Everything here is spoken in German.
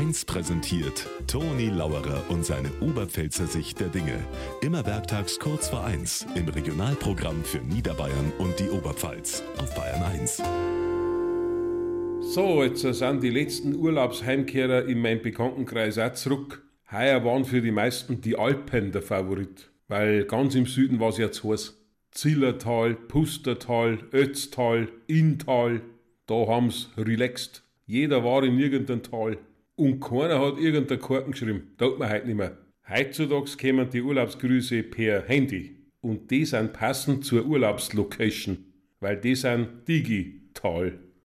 1 präsentiert Toni Lauerer und seine Oberpfälzer Sicht der Dinge. Immer werktags kurz vor 1 im Regionalprogramm für Niederbayern und die Oberpfalz auf Bayern 1. So, jetzt sind die letzten Urlaubsheimkehrer in meinem Bekanntenkreis auch zurück. Heuer waren für die meisten die Alpen der Favorit, weil ganz im Süden war es jetzt heiß. Zillertal, Pustertal, Ötztal, Inntal, da haben's relaxed. Jeder war in irgendeinem Tal. Und keiner hat irgendeinen Korken geschrieben. Tut man heute nicht mehr. Heutzutage kommen die Urlaubsgrüße per Handy. Und die sind passend zur Urlaubslocation. Weil die sind digital.